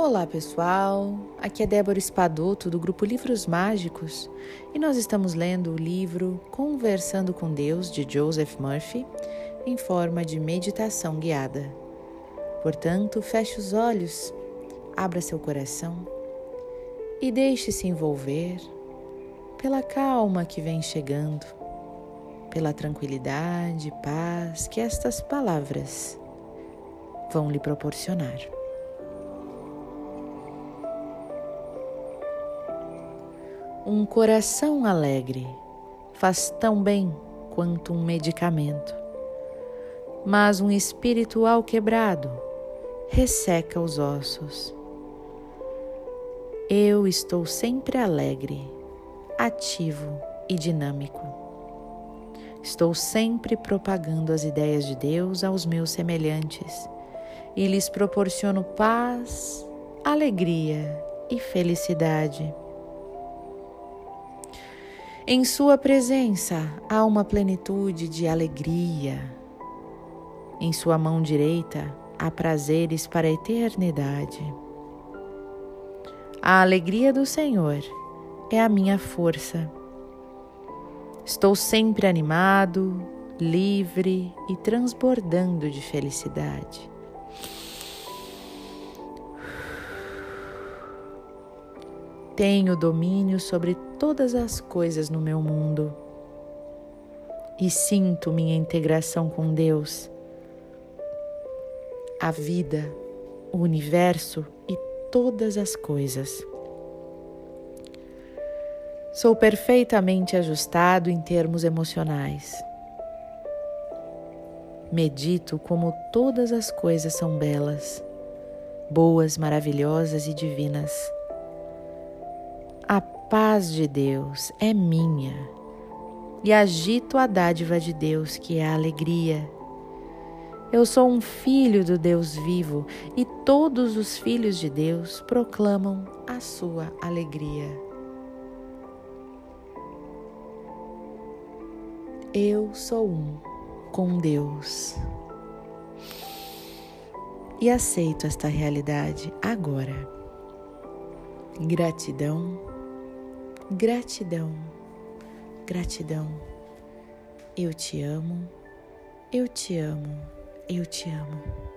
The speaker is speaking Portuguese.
Olá pessoal, aqui é Débora Espadoto do grupo Livros Mágicos e nós estamos lendo o livro Conversando com Deus de Joseph Murphy em forma de meditação guiada. Portanto, feche os olhos, abra seu coração e deixe-se envolver pela calma que vem chegando, pela tranquilidade e paz que estas palavras vão lhe proporcionar. Um coração alegre faz tão bem quanto um medicamento, mas um espírito alquebrado resseca os ossos. Eu estou sempre alegre, ativo e dinâmico. Estou sempre propagando as ideias de Deus aos meus semelhantes e lhes proporciono paz, alegria e felicidade. Em Sua presença há uma plenitude de alegria. Em Sua mão direita há prazeres para a eternidade. A alegria do Senhor é a minha força. Estou sempre animado, livre e transbordando de felicidade. Tenho domínio sobre todas as coisas no meu mundo e sinto minha integração com Deus, a vida, o universo e todas as coisas. Sou perfeitamente ajustado em termos emocionais. Medito como todas as coisas são belas, boas, maravilhosas e divinas. A paz de Deus é minha e agito a dádiva de Deus, que é a alegria. Eu sou um filho do Deus vivo e todos os filhos de Deus proclamam a sua alegria. Eu sou um com Deus. E aceito esta realidade agora. Gratidão Gratidão, gratidão. Eu te amo, eu te amo, eu te amo.